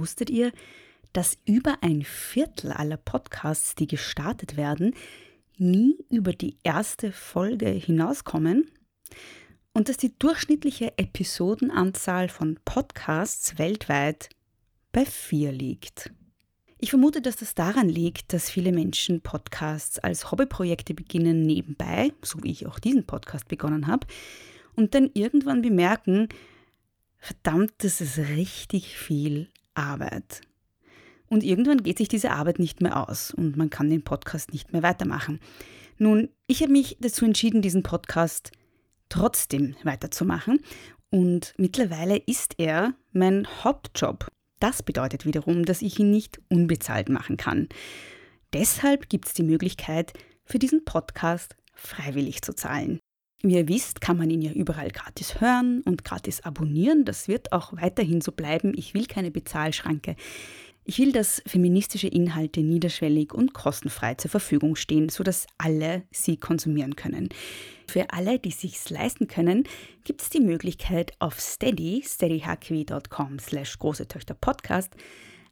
Wusstet ihr, dass über ein Viertel aller Podcasts, die gestartet werden, nie über die erste Folge hinauskommen? Und dass die durchschnittliche Episodenanzahl von Podcasts weltweit bei vier liegt. Ich vermute, dass das daran liegt, dass viele Menschen Podcasts als Hobbyprojekte beginnen nebenbei, so wie ich auch diesen Podcast begonnen habe, und dann irgendwann bemerken, verdammt, das ist richtig viel Arbeit. Und irgendwann geht sich diese Arbeit nicht mehr aus und man kann den Podcast nicht mehr weitermachen. Nun, ich habe mich dazu entschieden, diesen Podcast trotzdem weiterzumachen und mittlerweile ist er mein Hauptjob. Das bedeutet wiederum, dass ich ihn nicht unbezahlt machen kann. Deshalb gibt es die Möglichkeit, für diesen Podcast freiwillig zu zahlen. Wie ihr wisst, kann man ihn ja überall gratis hören und gratis abonnieren. Das wird auch weiterhin so bleiben. Ich will keine Bezahlschranke. Ich will, dass feministische Inhalte niederschwellig und kostenfrei zur Verfügung stehen, sodass alle sie konsumieren können. Für alle, die sich's leisten können, gibt es die Möglichkeit auf steady, steadyhq.com slash große Töchter Podcast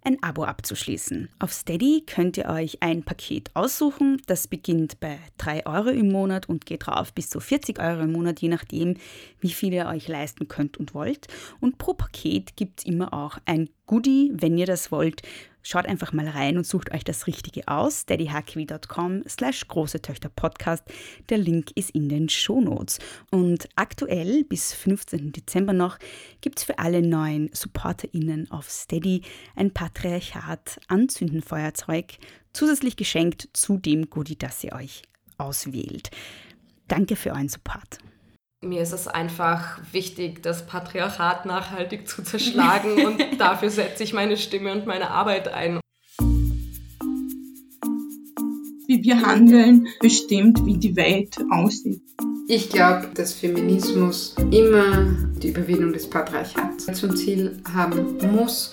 ein Abo abzuschließen. Auf Steady könnt ihr euch ein Paket aussuchen. Das beginnt bei 3 Euro im Monat und geht rauf bis zu 40 Euro im Monat, je nachdem, wie viel ihr euch leisten könnt und wollt. Und pro Paket gibt es immer auch ein Goodie, wenn ihr das wollt, Schaut einfach mal rein und sucht euch das Richtige aus. daddyhaqui.com slash große Töchter Podcast. Der Link ist in den Shownotes. Und aktuell bis 15. Dezember noch gibt es für alle neuen SupporterInnen auf Steady ein Patriarchat Anzündenfeuerzeug zusätzlich geschenkt zu dem Goodie, das ihr euch auswählt. Danke für euren Support. Mir ist es einfach wichtig, das Patriarchat nachhaltig zu zerschlagen und dafür setze ich meine Stimme und meine Arbeit ein. Wie wir handeln, bestimmt, wie die Welt aussieht. Ich glaube, dass Feminismus immer die Überwindung des Patriarchats zum Ziel haben muss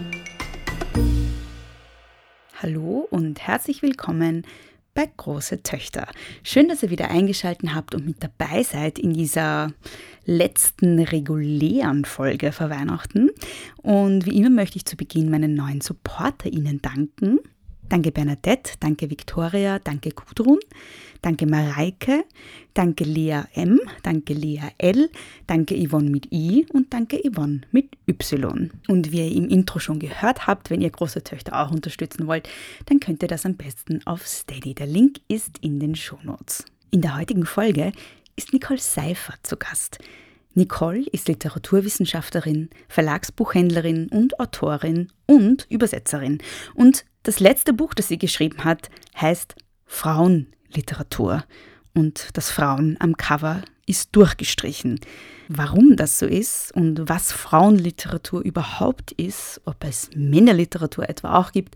Hallo und herzlich willkommen bei Große Töchter. Schön, dass ihr wieder eingeschaltet habt und mit dabei seid in dieser letzten regulären Folge vor Weihnachten. Und wie immer möchte ich zu Beginn meinen neuen SupporterInnen danken. Danke Bernadette, danke Viktoria, danke Gudrun, danke Mareike, danke Lea M, danke Lea L, danke Yvonne mit I und danke Yvonne mit Y. Und wie ihr im Intro schon gehört habt, wenn ihr große Töchter auch unterstützen wollt, dann könnt ihr das am besten auf Steady. Der Link ist in den Shownotes. In der heutigen Folge ist Nicole Seifert zu Gast. Nicole ist Literaturwissenschaftlerin, Verlagsbuchhändlerin und Autorin und Übersetzerin. Und das letzte Buch, das sie geschrieben hat, heißt Frauenliteratur. Und das Frauen am Cover ist durchgestrichen. Warum das so ist und was Frauenliteratur überhaupt ist, ob es Männerliteratur etwa auch gibt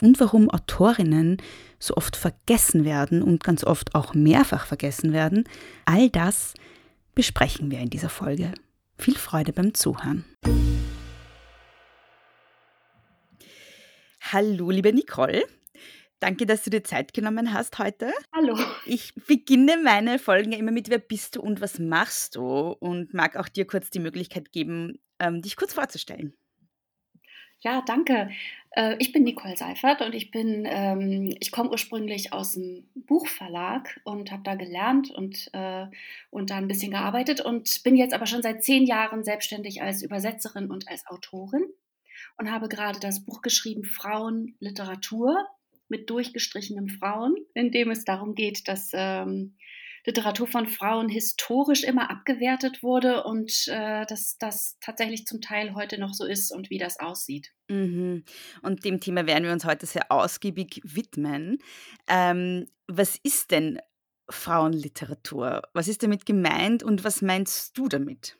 und warum Autorinnen so oft vergessen werden und ganz oft auch mehrfach vergessen werden, all das besprechen wir in dieser Folge. Viel Freude beim Zuhören. Hallo, liebe Nicole. Danke, dass du dir Zeit genommen hast heute. Hallo. Ich beginne meine Folgen immer mit Wer bist du und was machst du? Und mag auch dir kurz die Möglichkeit geben, ähm, dich kurz vorzustellen. Ja, danke. Äh, ich bin Nicole Seifert und ich bin, ähm, ich komme ursprünglich aus dem Buchverlag und habe da gelernt und, äh, und da ein bisschen gearbeitet und bin jetzt aber schon seit zehn Jahren selbstständig als Übersetzerin und als Autorin und habe gerade das Buch geschrieben Frauenliteratur mit durchgestrichenem Frauen, in dem es darum geht, dass ähm, Literatur von Frauen historisch immer abgewertet wurde und äh, dass das tatsächlich zum Teil heute noch so ist und wie das aussieht. Mhm. Und dem Thema werden wir uns heute sehr ausgiebig widmen. Ähm, was ist denn Frauenliteratur? Was ist damit gemeint und was meinst du damit?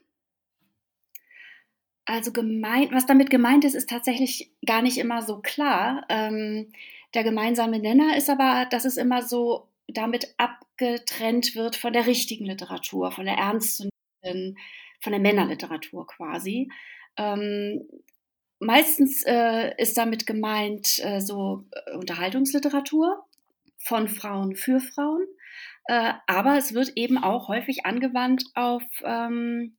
Also gemeint, was damit gemeint ist, ist tatsächlich gar nicht immer so klar. Ähm, der gemeinsame Nenner ist aber, dass es immer so damit abgetrennt wird von der richtigen Literatur, von der ernstzunehmenden, von der Männerliteratur quasi. Ähm, meistens äh, ist damit gemeint äh, so äh, Unterhaltungsliteratur von Frauen für Frauen, äh, aber es wird eben auch häufig angewandt auf ähm,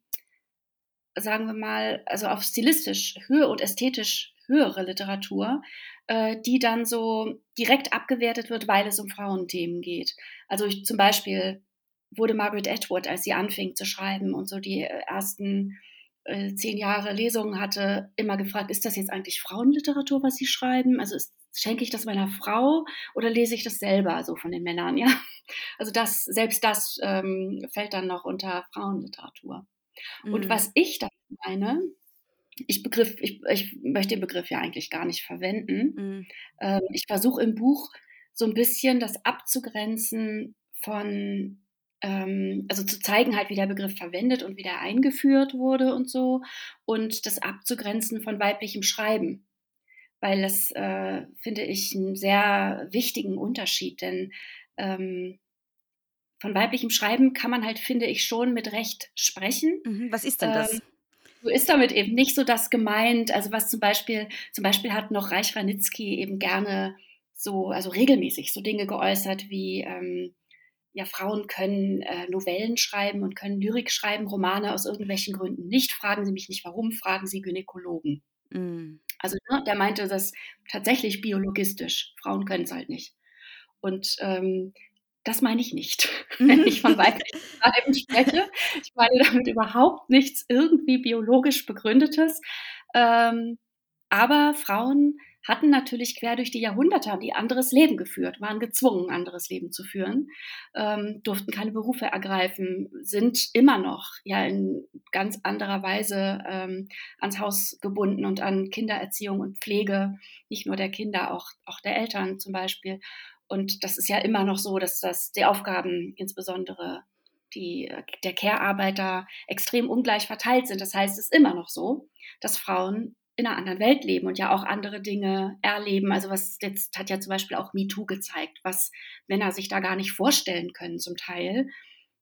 sagen wir mal, also auf stilistisch höher und ästhetisch höhere Literatur, äh, die dann so direkt abgewertet wird, weil es um Frauenthemen geht. Also ich, zum Beispiel wurde Margaret Atwood, als sie anfing zu schreiben und so die äh, ersten äh, zehn Jahre Lesungen hatte, immer gefragt, ist das jetzt eigentlich Frauenliteratur, was Sie schreiben? Also ist, schenke ich das meiner Frau oder lese ich das selber so von den Männern? Ja, also das selbst das ähm, fällt dann noch unter Frauenliteratur. Mhm. Und was ich da meine, ich, Begriff, ich, ich möchte den Begriff ja eigentlich gar nicht verwenden. Mhm. Ähm, ich versuche im Buch so ein bisschen das abzugrenzen von, ähm, also zu zeigen halt, wie der Begriff verwendet und wie der eingeführt wurde und so, und das abzugrenzen von weiblichem Schreiben. Weil das äh, finde ich einen sehr wichtigen Unterschied, denn ähm, von weiblichem Schreiben kann man halt, finde ich, schon mit Recht sprechen. Mhm, was ist denn das? So ist damit eben nicht so das gemeint. Also was zum Beispiel, zum Beispiel hat noch Reich Ranitzky eben gerne so, also regelmäßig so Dinge geäußert wie, ähm, ja, Frauen können äh, Novellen schreiben und können Lyrik schreiben, Romane aus irgendwelchen Gründen nicht. Fragen Sie mich nicht warum, fragen Sie Gynäkologen. Mm. Also ne, der meinte das tatsächlich biologistisch. Frauen können es halt nicht. Und ähm, das meine ich nicht, wenn ich von weiblichen Schreiben spreche. Ich meine damit überhaupt nichts irgendwie biologisch begründetes. Ähm, aber Frauen hatten natürlich quer durch die Jahrhunderte ein anderes Leben geführt, waren gezwungen, anderes Leben zu führen, ähm, durften keine Berufe ergreifen, sind immer noch ja in ganz anderer Weise ähm, ans Haus gebunden und an Kindererziehung und Pflege, nicht nur der Kinder, auch, auch der Eltern zum Beispiel. Und das ist ja immer noch so, dass das die Aufgaben, insbesondere die, der Care-Arbeiter, extrem ungleich verteilt sind. Das heißt, es ist immer noch so, dass Frauen in einer anderen Welt leben und ja auch andere Dinge erleben. Also was jetzt hat ja zum Beispiel auch MeToo gezeigt, was Männer sich da gar nicht vorstellen können zum Teil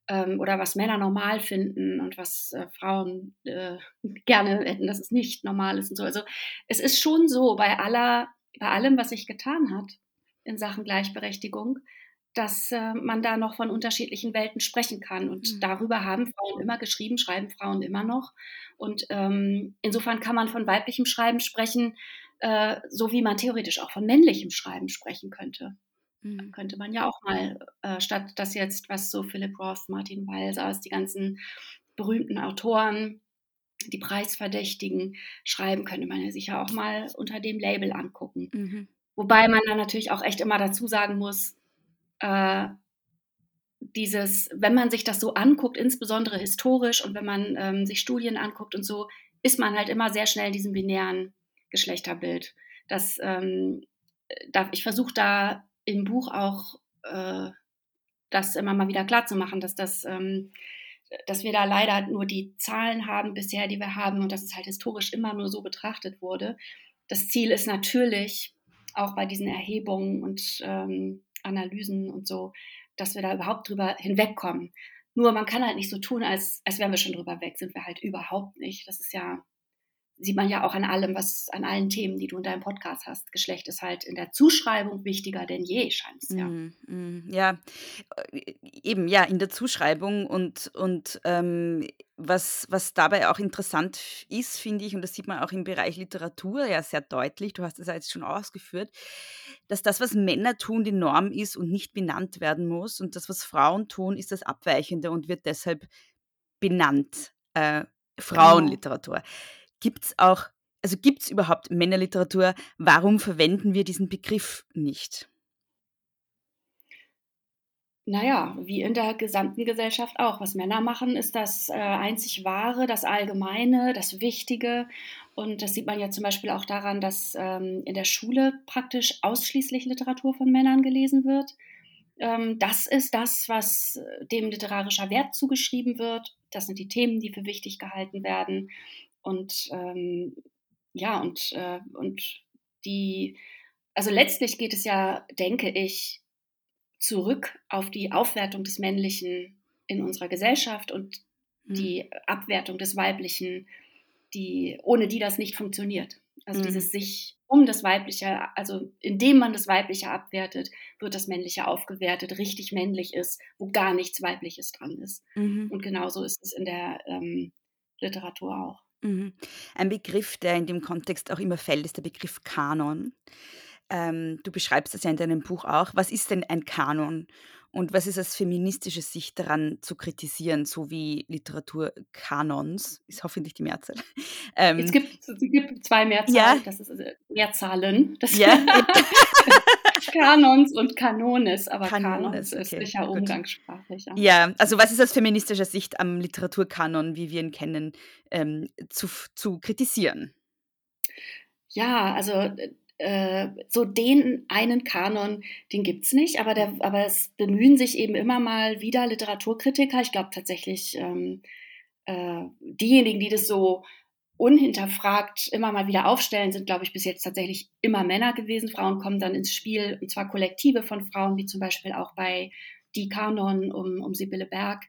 ähm, oder was Männer normal finden und was äh, Frauen äh, gerne hätten, dass es nicht normal ist und so. Also es ist schon so bei aller, bei allem, was sich getan hat, in Sachen Gleichberechtigung, dass äh, man da noch von unterschiedlichen Welten sprechen kann. Und mhm. darüber haben Frauen immer geschrieben, schreiben Frauen immer noch. Und ähm, insofern kann man von weiblichem Schreiben sprechen, äh, so wie man theoretisch auch von männlichem Schreiben sprechen könnte. Mhm. Könnte man ja auch mal, äh, statt das jetzt, was so Philip Roth, Martin Walser, die ganzen berühmten Autoren, die Preisverdächtigen schreiben, könnte man ja sicher auch mal unter dem Label angucken. Mhm. Wobei man dann natürlich auch echt immer dazu sagen muss, äh, dieses, wenn man sich das so anguckt, insbesondere historisch und wenn man ähm, sich Studien anguckt und so, ist man halt immer sehr schnell in diesem binären Geschlechterbild. Das, ähm, da, ich versuche da im Buch auch äh, das immer mal wieder klar zu machen, dass das, ähm, dass wir da leider nur die Zahlen haben bisher, die wir haben und dass es halt historisch immer nur so betrachtet wurde. Das Ziel ist natürlich, auch bei diesen Erhebungen und ähm, Analysen und so, dass wir da überhaupt drüber hinwegkommen. Nur man kann halt nicht so tun, als, als wären wir schon drüber weg, sind wir halt überhaupt nicht. Das ist ja sieht man ja auch an allem, was an allen Themen, die du in deinem Podcast hast. Geschlecht ist halt in der Zuschreibung wichtiger denn je, scheint es ja. Mm, mm, ja, äh, eben ja, in der Zuschreibung und, und ähm, was, was dabei auch interessant ist, finde ich, und das sieht man auch im Bereich Literatur ja sehr deutlich, du hast es ja jetzt schon ausgeführt, dass das, was Männer tun, die Norm ist und nicht benannt werden muss und das, was Frauen tun, ist das Abweichende und wird deshalb benannt. Äh, genau. Frauenliteratur. Genau. Gibt es auch, also gibt es überhaupt Männerliteratur? Warum verwenden wir diesen Begriff nicht? Naja, wie in der gesamten Gesellschaft auch. Was Männer machen, ist das äh, einzig Wahre, das Allgemeine, das Wichtige. Und das sieht man ja zum Beispiel auch daran, dass ähm, in der Schule praktisch ausschließlich Literatur von Männern gelesen wird. Ähm, das ist das, was dem literarischer Wert zugeschrieben wird. Das sind die Themen, die für wichtig gehalten werden. Und ähm, ja, und, äh, und die, also letztlich geht es ja, denke ich, zurück auf die Aufwertung des Männlichen in unserer Gesellschaft und mhm. die Abwertung des Weiblichen, die, ohne die das nicht funktioniert. Also mhm. dieses sich um das Weibliche, also indem man das Weibliche abwertet, wird das Männliche aufgewertet, richtig männlich ist, wo gar nichts Weibliches dran ist. Mhm. Und genauso ist es in der ähm, Literatur auch. Mhm. Ein Begriff, der in dem Kontext auch immer fällt, ist der Begriff Kanon. Ähm, du beschreibst das ja in deinem Buch auch. Was ist denn ein Kanon? Und was ist aus feministischer Sicht daran zu kritisieren, so wie Literaturkanons, ist hoffentlich die Mehrzahl. Ähm, es, gibt, es gibt zwei Mehrzahlen, ja. das ist also Mehrzahlen. Das ja. Kanons und Kanones, aber Kanones, Kanons ist okay. sicher umgangssprachlich. Ja. ja. also was ist aus feministischer Sicht am Literaturkanon, wie wir ihn kennen, ähm, zu, zu kritisieren? Ja, also äh, so den einen Kanon, den gibt es nicht, aber, der, aber es bemühen sich eben immer mal wieder Literaturkritiker, ich glaube tatsächlich ähm, äh, diejenigen, die das so unhinterfragt immer mal wieder aufstellen, sind, glaube ich, bis jetzt tatsächlich immer Männer gewesen. Frauen kommen dann ins Spiel, und zwar Kollektive von Frauen, wie zum Beispiel auch bei Die Kanon um, um Sibylle Berg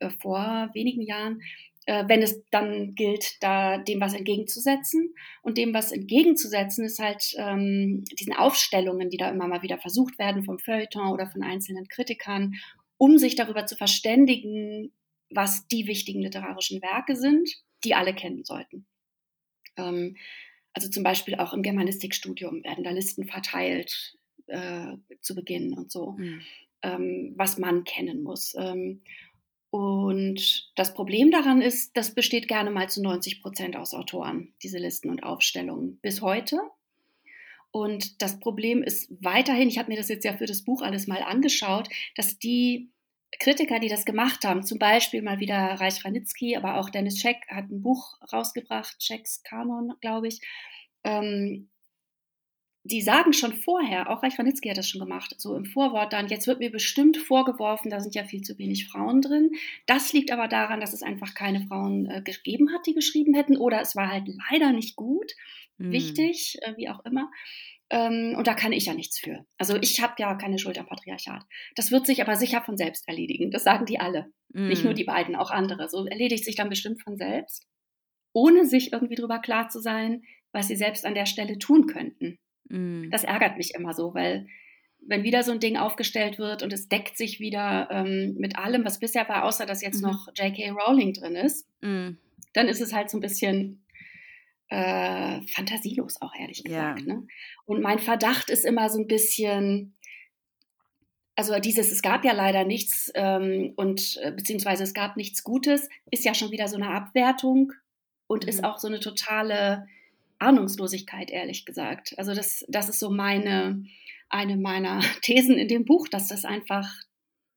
äh, vor wenigen Jahren. Äh, wenn es dann gilt, da dem was entgegenzusetzen. Und dem was entgegenzusetzen ist halt ähm, diesen Aufstellungen, die da immer mal wieder versucht werden vom Feuilleton oder von einzelnen Kritikern, um sich darüber zu verständigen, was die wichtigen literarischen Werke sind, die alle kennen sollten. Ähm, also zum Beispiel auch im Germanistikstudium werden da Listen verteilt äh, zu Beginn und so, mhm. ähm, was man kennen muss. Ähm, und das Problem daran ist, das besteht gerne mal zu 90 Prozent aus Autoren, diese Listen und Aufstellungen, bis heute. Und das Problem ist weiterhin, ich habe mir das jetzt ja für das Buch alles mal angeschaut, dass die Kritiker, die das gemacht haben, zum Beispiel mal wieder Reich Ranitzky, aber auch Dennis Scheck hat ein Buch rausgebracht, Schecks Kanon, glaube ich, ähm, die sagen schon vorher, auch Reich Ranitzky hat das schon gemacht, so im Vorwort dann, jetzt wird mir bestimmt vorgeworfen, da sind ja viel zu wenig Frauen drin. Das liegt aber daran, dass es einfach keine Frauen äh, gegeben hat, die geschrieben hätten, oder es war halt leider nicht gut, mhm. wichtig, äh, wie auch immer. Ähm, und da kann ich ja nichts für. Also ich habe ja keine Schuld am Patriarchat. Das wird sich aber sicher von selbst erledigen. Das sagen die alle. Mhm. Nicht nur hm. die beiden, auch andere. So erledigt sich dann bestimmt von selbst, ohne sich irgendwie darüber klar zu sein, was sie selbst an der Stelle tun könnten. Mhm. Das ärgert mich immer so, weil wenn wieder so ein Ding aufgestellt wird und es deckt sich wieder ähm, mit allem, was bisher war, außer dass jetzt mhm. noch J.K. Rowling drin ist, mhm. dann ist es halt so ein bisschen äh, fantasielos auch, ehrlich gesagt. Ja. Ne? Und mein Verdacht ist immer so ein bisschen, also dieses, es gab ja leider nichts ähm, und äh, beziehungsweise es gab nichts Gutes, ist ja schon wieder so eine Abwertung und ist mhm. auch so eine totale Ahnungslosigkeit, ehrlich gesagt. Also das, das ist so meine, eine meiner Thesen in dem Buch, dass das einfach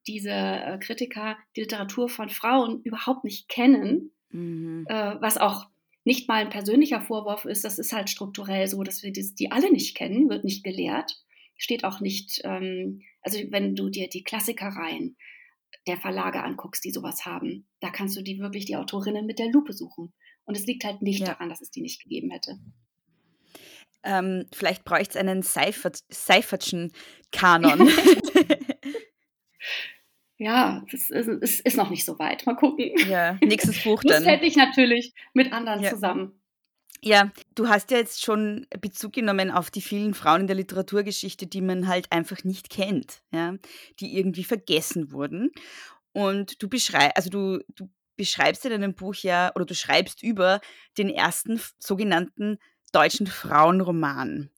diese äh, Kritiker die Literatur von Frauen überhaupt nicht kennen, mhm. äh, was auch nicht mal ein persönlicher Vorwurf ist, das ist halt strukturell so, dass wir die, die alle nicht kennen, wird nicht gelehrt, steht auch nicht, ähm, also wenn du dir die Klassikereien der Verlage anguckst, die sowas haben, da kannst du die wirklich die Autorinnen mit der Lupe suchen. Und es liegt halt nicht ja. daran, dass es die nicht gegeben hätte. Ähm, vielleicht bräuchte es einen Seifertschen Kanon. ja, es ist, ist, ist, noch nicht so weit. Mal gucken. Ja, nächstes Buch dann. Das hätte ich natürlich mit anderen ja. zusammen. Ja, du hast ja jetzt schon Bezug genommen auf die vielen Frauen in der Literaturgeschichte, die man halt einfach nicht kennt, ja, die irgendwie vergessen wurden. Und du beschreibst, also du, du beschreibst in deinem Buch ja, oder du schreibst über den ersten sogenannten deutschen Frauenroman.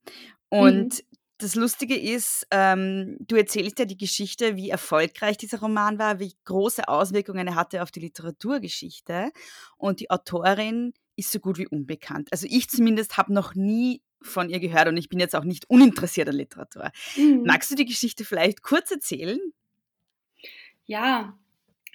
Und mhm. das Lustige ist, ähm, du erzählst ja die Geschichte, wie erfolgreich dieser Roman war, wie große Auswirkungen er hatte auf die Literaturgeschichte. Und die Autorin ist so gut wie unbekannt. Also ich zumindest habe noch nie von ihr gehört und ich bin jetzt auch nicht uninteressiert an Literatur. Mhm. Magst du die Geschichte vielleicht kurz erzählen? Ja,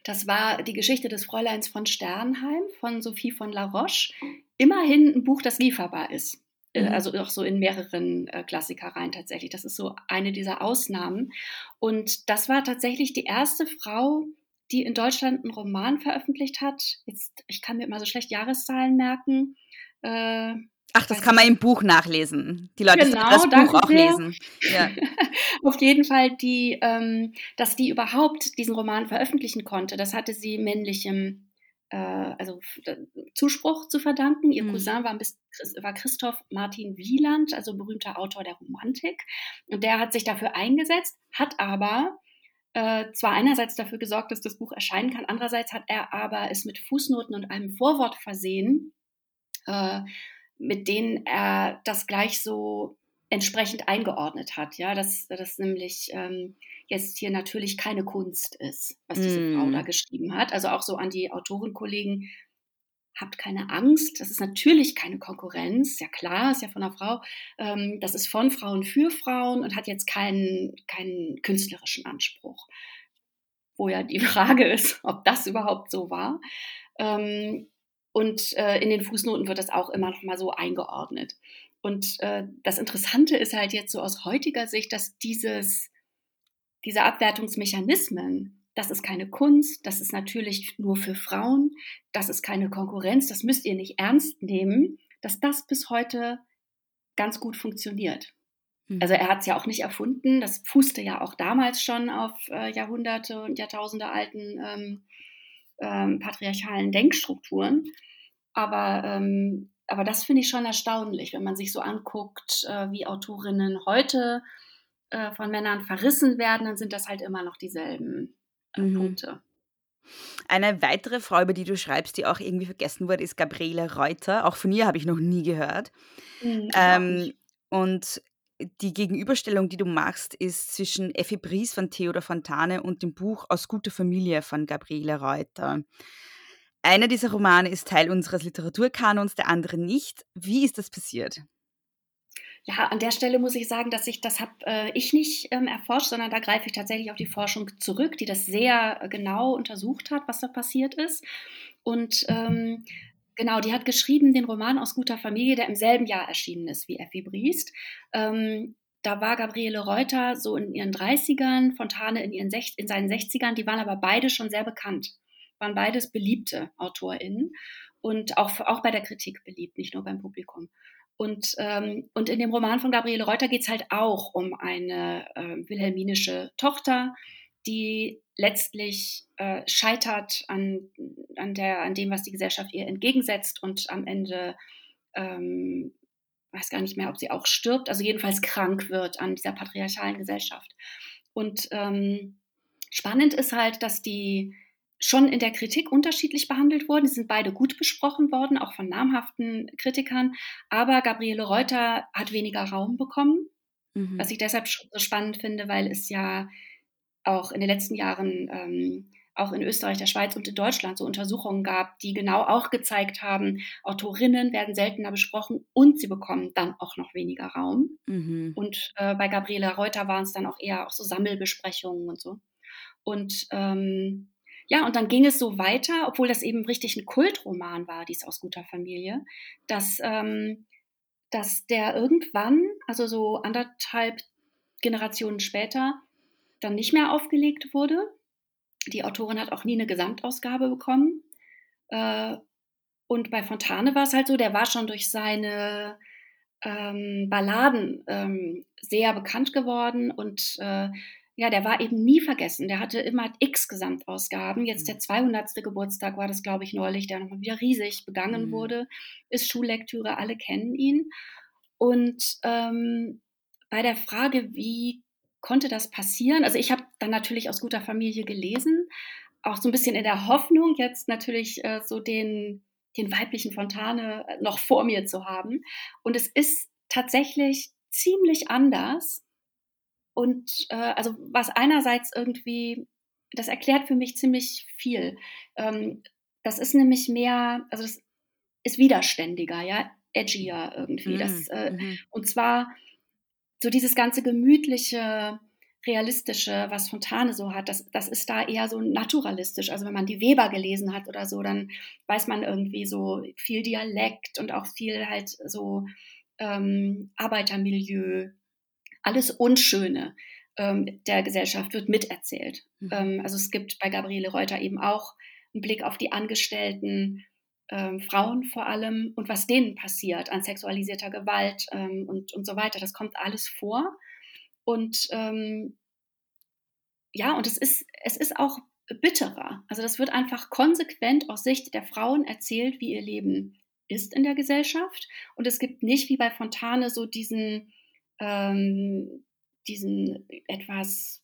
das war die Geschichte des Fräuleins von Sternheim von Sophie von La Roche. Immerhin ein Buch, das lieferbar ist. Äh, mhm. Also auch so in mehreren äh, Klassikereien tatsächlich. Das ist so eine dieser Ausnahmen. Und das war tatsächlich die erste Frau, die in Deutschland einen Roman veröffentlicht hat. Jetzt, ich kann mir immer so schlecht Jahreszahlen merken. Äh, Ach, das kann man im Buch nachlesen. Die Leute genau, das Buch auch sehr. lesen. Ja. Auf jeden Fall, die, ähm, dass die überhaupt diesen Roman veröffentlichen konnte, das hatte sie männlichem äh, also Zuspruch zu verdanken. Ihr Mhm. Cousin war, bis, war Christoph Martin Wieland, also berühmter Autor der Romantik. Und der hat sich dafür eingesetzt, hat aber äh, zwar einerseits dafür gesorgt, dass das Buch erscheinen kann, andererseits hat er aber es mit Fußnoten und einem Vorwort versehen, äh, mit denen er das gleich so entsprechend eingeordnet hat, ja, dass das nämlich ähm, jetzt hier natürlich keine Kunst ist, was diese Mm. Frau da geschrieben hat. Also auch so an die Autorenkollegen, habt keine Angst, das ist natürlich keine Konkurrenz, ja klar, ist ja von einer Frau, ähm, das ist von Frauen für Frauen und hat jetzt keinen, keinen künstlerischen Anspruch. Wo ja die Frage ist, ob das überhaupt so war. Ähm, und äh, in den Fußnoten wird das auch immer noch mal so eingeordnet. Und äh, das Interessante ist halt jetzt so aus heutiger Sicht, dass dieses, diese Abwertungsmechanismen, das ist keine Kunst, das ist natürlich nur für Frauen, das ist keine Konkurrenz, das müsst ihr nicht ernst nehmen, dass das bis heute ganz gut funktioniert. Mhm. Also er hat es ja auch nicht erfunden, das fußte ja auch damals schon auf äh, Jahrhunderte und Jahrtausende alten ähm, ähm, patriarchalen Denkstrukturen. Aber, ähm, aber das finde ich schon erstaunlich, wenn man sich so anguckt, äh, wie Autorinnen heute äh, von Männern verrissen werden, dann sind das halt immer noch dieselben äh, Mhm. Punkte. Eine weitere Frau, über die du schreibst, die auch irgendwie vergessen wurde, ist Gabriele Reuter. Auch von ihr habe ich noch nie gehört. Mhm, Ähm, und die Gegenüberstellung, die du machst, ist zwischen Effi Briest von Theodor Fontane und dem Buch Aus guter Familie von Gabriele Reuter. Einer dieser Romane ist Teil unseres Literaturkanons, der andere nicht. Wie ist das passiert? Ja, an der Stelle muss ich sagen, dass ich das habe äh, ich nicht ähm, erforscht, sondern da greife ich tatsächlich auf die Forschung zurück, die das sehr äh, genau untersucht hat, was da passiert ist. Und ähm, genau, die hat geschrieben den Roman aus guter Familie, der im selben Jahr erschienen ist wie Effi Briest. Ähm, da war Gabriele Reuter so in ihren 30ern, Fontane in, ihren Sech in seinen 60ern, die waren aber beide schon sehr bekannt, waren beides beliebte AutorInnen und auch, auch bei der Kritik beliebt, nicht nur beim Publikum. Und, ähm, und in dem Roman von Gabriele Reuter geht es halt auch um eine äh, wilhelminische Tochter, die letztlich äh, scheitert an, an, der, an dem, was die Gesellschaft ihr entgegensetzt und am Ende, ähm, weiß gar nicht mehr, ob sie auch stirbt, also jedenfalls krank wird an dieser patriarchalen Gesellschaft. Und ähm, spannend ist halt, dass die schon in der Kritik unterschiedlich behandelt wurden. Die sind beide gut besprochen worden, auch von namhaften Kritikern. Aber Gabriele Reuter hat weniger Raum bekommen, Mhm. was ich deshalb so spannend finde, weil es ja auch in den letzten Jahren ähm, auch in Österreich, der Schweiz und in Deutschland so Untersuchungen gab, die genau auch gezeigt haben, Autorinnen werden seltener besprochen und sie bekommen dann auch noch weniger Raum. Mhm. Und äh, bei Gabriele Reuter waren es dann auch eher auch so Sammelbesprechungen und so. Und ähm, ja, und dann ging es so weiter, obwohl das eben richtig ein Kultroman war, dies aus guter Familie, dass, ähm, dass der irgendwann, also so anderthalb Generationen später, dann nicht mehr aufgelegt wurde. Die Autorin hat auch nie eine Gesamtausgabe bekommen. Äh, und bei Fontane war es halt so, der war schon durch seine ähm, Balladen ähm, sehr bekannt geworden und äh, ja, der war eben nie vergessen. Der hatte immer x Gesamtausgaben. Jetzt der 200. Geburtstag war das, glaube ich, neulich, der nochmal wieder riesig begangen Mhm. wurde. Ist Schullektüre, alle kennen ihn. Und ähm, bei der Frage, wie konnte das passieren? Also ich habe dann natürlich aus guter Familie gelesen, auch so ein bisschen in der Hoffnung, jetzt natürlich äh, so den, den weiblichen Fontane äh, noch vor mir zu haben. Und es ist tatsächlich ziemlich anders. Und äh, also was einerseits irgendwie, das erklärt für mich ziemlich viel. Ähm, das ist nämlich mehr, also das ist widerständiger, ja, edgier irgendwie. Das, äh, Mhm. und zwar so dieses ganze gemütliche, realistische, was Fontane so hat, das, das ist da eher so naturalistisch. Also wenn man die Weber gelesen hat oder so, dann weiß man irgendwie so viel Dialekt und auch viel halt so ähm, Arbeitermilieu, alles Unschöne ähm, der Gesellschaft wird miterzählt. Mhm. Ähm, also es gibt bei Gabriele Reuter eben auch einen Blick auf die Angestellten, ähm, Frauen vor allem und was denen passiert an sexualisierter Gewalt ähm, und, und so weiter. Das kommt alles vor. Und ähm, ja, und es ist, es ist auch bitterer. Also das wird einfach konsequent aus Sicht der Frauen erzählt, wie ihr Leben ist in der Gesellschaft. Und es gibt nicht wie bei Fontane so diesen, ähm, diesen etwas,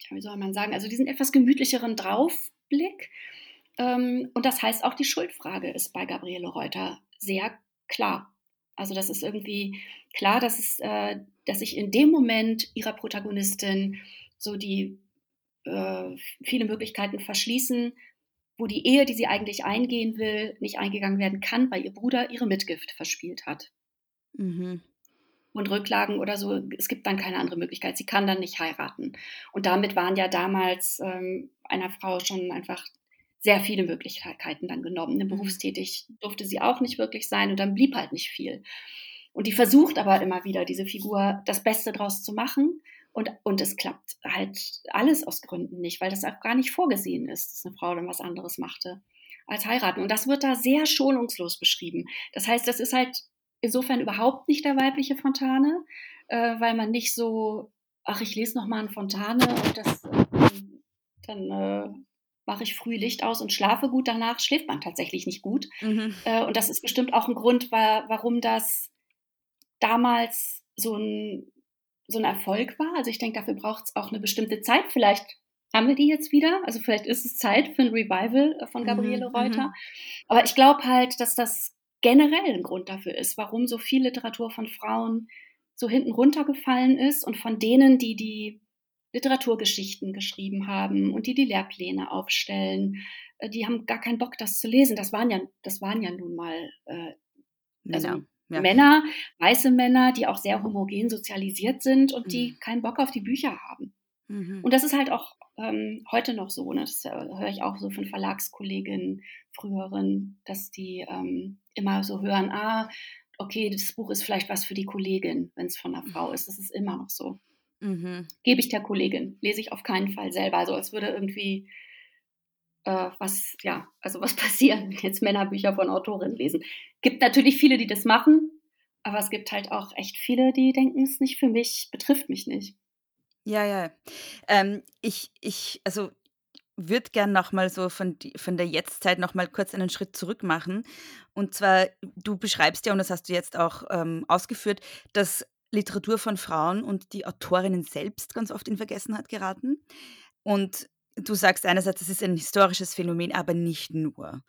ja, wie soll man sagen, also diesen etwas gemütlicheren Draufblick. Ähm, und das heißt, auch die Schuldfrage ist bei Gabriele Reuter sehr klar. Also das ist irgendwie klar, dass, es, äh, dass sich in dem Moment ihrer Protagonistin so die äh, viele Möglichkeiten verschließen, wo die Ehe, die sie eigentlich eingehen will, nicht eingegangen werden kann, weil ihr Bruder ihre Mitgift verspielt hat. Mhm. Und Rücklagen oder so, es gibt dann keine andere Möglichkeit. Sie kann dann nicht heiraten. Und damit waren ja damals ähm, einer Frau schon einfach sehr viele Möglichkeiten dann genommen. Mhm. Berufstätig durfte sie auch nicht wirklich sein und dann blieb halt nicht viel. Und die versucht aber immer wieder, diese Figur das Beste draus zu machen. Und, und es klappt halt alles aus Gründen nicht, weil das auch gar nicht vorgesehen ist, dass eine Frau dann was anderes machte als heiraten. Und das wird da sehr schonungslos beschrieben. Das heißt, das ist halt insofern überhaupt nicht der weibliche Fontane, äh, weil man nicht so, ach, ich lese nochmal eine Fontane und das, äh, dann äh, mache ich früh Licht aus und schlafe gut danach, schläft man tatsächlich nicht gut. Mhm. Äh, und das ist bestimmt auch ein Grund, wa warum das damals so ein so ein Erfolg war. Also ich denke, dafür braucht es auch eine bestimmte Zeit. Vielleicht haben wir die jetzt wieder. Also vielleicht ist es Zeit für ein Revival äh, von Gabriele Mhm, Reuter. mhm. Aber ich glaube halt, dass das generell ein Grund dafür ist, warum so viel Literatur von Frauen so hinten runtergefallen ist und von denen, die die Literaturgeschichten geschrieben haben und die die Lehrpläne aufstellen, äh, die haben gar keinen Bock, das zu lesen. Das waren ja, das waren ja nun mal äh, also Männer. Ja. Männer, weiße Männer, die auch sehr homogen sozialisiert sind und die Mhm. keinen Bock auf die Bücher haben. Mhm. Und das ist halt auch ähm, heute noch so. Ne? Das äh, höre ich auch so von Verlagskolleginnen, früheren, dass die ähm, immer so hören, ah, okay, das Buch ist vielleicht was für die Kollegin, wenn es von einer Frau ist. Das ist immer noch so. Mhm. Gebe ich der Kollegin, lese ich auf keinen Fall selber. Also als würde irgendwie äh, was, ja, also was passieren, wenn jetzt Männer Bücher von Autorinnen lesen. Gibt natürlich viele, die das machen, aber es gibt halt auch echt viele, die denken, es ist nicht für mich, betrifft mich nicht. Ja, ja. Ähm, ich, ich, also würde gern nochmal so von, die- von der Jetztzeit nochmal kurz einen Schritt zurück machen. Und zwar, du beschreibst ja, und das hast du jetzt auch ähm, ausgeführt, dass Literatur von Frauen und die Autorinnen selbst ganz oft in Vergessenheit geraten. Und du sagst einerseits, das ist ein historisches Phänomen, aber nicht nur.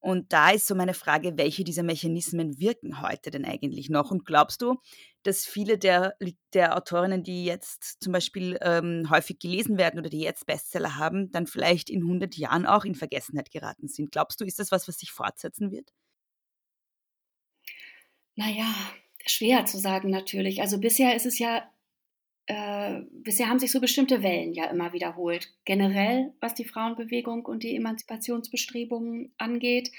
Und da ist so meine Frage, welche dieser Mechanismen wirken heute denn eigentlich noch? Und glaubst du, dass viele der, der Autorinnen, die jetzt zum Beispiel ähm, häufig gelesen werden oder die jetzt Bestseller haben, dann vielleicht in 100 Jahren auch in Vergessenheit geraten sind? Glaubst du, ist das was, was sich fortsetzen wird? Naja, schwer zu sagen natürlich. Also bisher ist es ja, äh, bisher haben sich so bestimmte Wellen ja immer wiederholt. Generell, was die Frauenbewegung und die Emanzipationsbestrebungen angeht.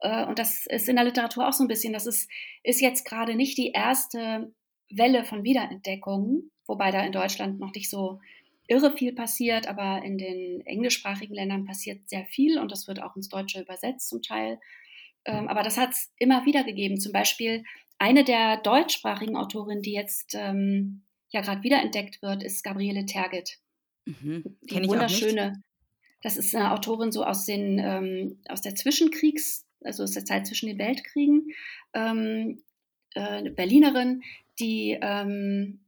Äh, und das ist in der Literatur auch so ein bisschen. Das ist, ist jetzt gerade nicht die erste Welle von Wiederentdeckungen, wobei da in Deutschland noch nicht so irre viel passiert, aber in den englischsprachigen Ländern passiert sehr viel und das wird auch ins Deutsche übersetzt zum Teil. Ähm, aber das hat es immer wieder gegeben. Zum Beispiel eine der deutschsprachigen Autorinnen, die jetzt ähm, ja gerade wiederentdeckt wird, ist Gabriele Tergit. Mhm. Die Kenn ich wunderschöne, das ist eine Autorin so aus den ähm, aus der Zwischenkriegs, also aus der Zeit zwischen den Weltkriegen, ähm, äh, eine Berlinerin, die ähm,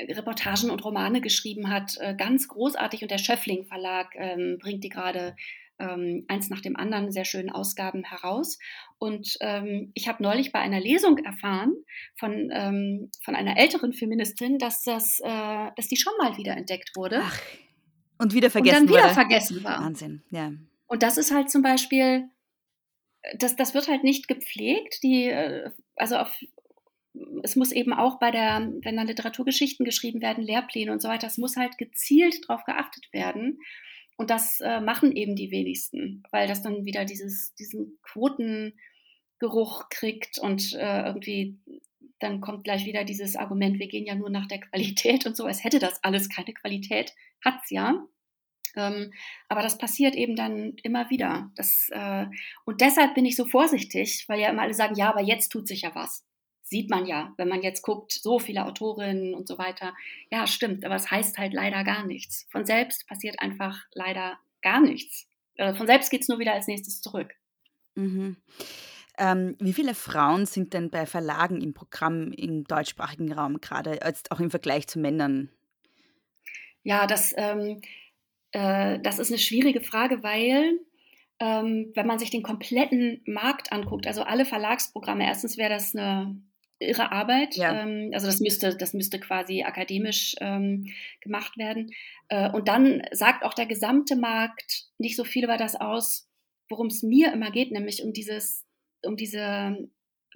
Reportagen und Romane geschrieben hat, äh, ganz großartig. Und der Schöffling Verlag ähm, bringt die gerade ähm, eins nach dem anderen sehr schönen Ausgaben heraus. Und ähm, ich habe neulich bei einer Lesung erfahren von, ähm, von einer älteren Feministin, dass, das, äh, dass die schon mal wieder entdeckt wurde Ach, und wieder und vergessen dann wieder wurde. vergessen war. Wahnsinn, ja. Und das ist halt zum Beispiel, das, das wird halt nicht gepflegt. Die, äh, also auf, es muss eben auch bei der, wenn dann Literaturgeschichten geschrieben werden, Lehrpläne und so weiter, es muss halt gezielt darauf geachtet werden. Und das äh, machen eben die wenigsten, weil das dann wieder dieses, diesen Quotengeruch kriegt und äh, irgendwie dann kommt gleich wieder dieses Argument, wir gehen ja nur nach der Qualität und so, als hätte das alles keine Qualität, hat's ja. Ähm, aber das passiert eben dann immer wieder. Das, äh, und deshalb bin ich so vorsichtig, weil ja immer alle sagen, ja, aber jetzt tut sich ja was. Sieht man ja, wenn man jetzt guckt, so viele Autorinnen und so weiter. Ja, stimmt, aber es heißt halt leider gar nichts. Von selbst passiert einfach leider gar nichts. Äh, von selbst geht es nur wieder als nächstes zurück. Mhm. Ähm, wie viele Frauen sind denn bei Verlagen im Programm im deutschsprachigen Raum gerade, jetzt auch im Vergleich zu Männern? Ja, das, ähm, äh, das ist eine schwierige Frage, weil ähm, wenn man sich den kompletten Markt anguckt, also alle Verlagsprogramme, erstens wäre das eine irre Arbeit. Ja. Ähm, also das müsste, das müsste quasi akademisch ähm, gemacht werden. Äh, und dann sagt auch der gesamte Markt nicht so viel über das aus, worum es mir immer geht, nämlich um dieses, um diese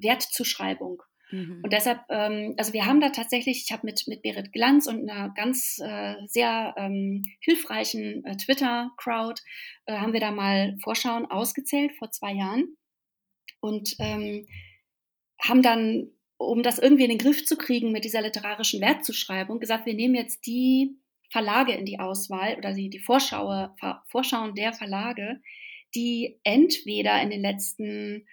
Wertzuschreibung. Mhm. Und deshalb, ähm, also wir haben da tatsächlich, ich habe mit, mit Berit Glanz und einer ganz äh, sehr ähm, hilfreichen äh, Twitter-Crowd, äh, haben wir da mal Vorschauen ausgezählt vor zwei Jahren und ähm, haben dann, um das irgendwie in den Griff zu kriegen mit dieser literarischen Wertzuschreibung, gesagt, wir nehmen jetzt die Verlage in die Auswahl oder die, die Vorschaue, Vorschauen der Verlage, die entweder in den letzten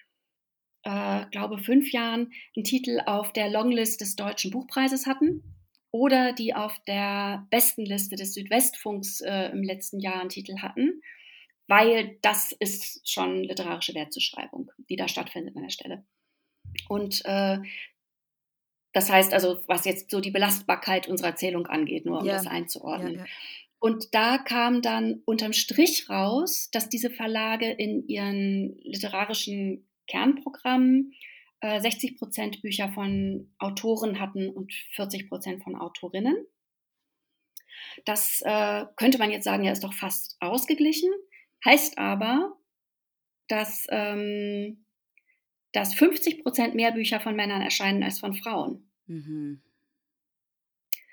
äh, glaube, fünf Jahren einen Titel auf der Longlist des Deutschen Buchpreises hatten oder die auf der besten Liste des Südwestfunks äh, im letzten Jahr einen Titel hatten, weil das ist schon literarische Wertzuschreibung, die da stattfindet an der Stelle. Und äh, das heißt also, was jetzt so die Belastbarkeit unserer Erzählung angeht, nur um Ja. das einzuordnen. Ja. Und da kam dann unterm Strich raus, dass diese Verlage in ihren literarischen Kernprogrammen äh, 60 Prozent Bücher von Autoren hatten und 40 Prozent von Autorinnen. Das äh, könnte man jetzt sagen, ja, ist doch fast ausgeglichen. Heißt aber, dass, ähm, dass 50 Prozent mehr Bücher von Männern erscheinen als von Frauen. Mhm.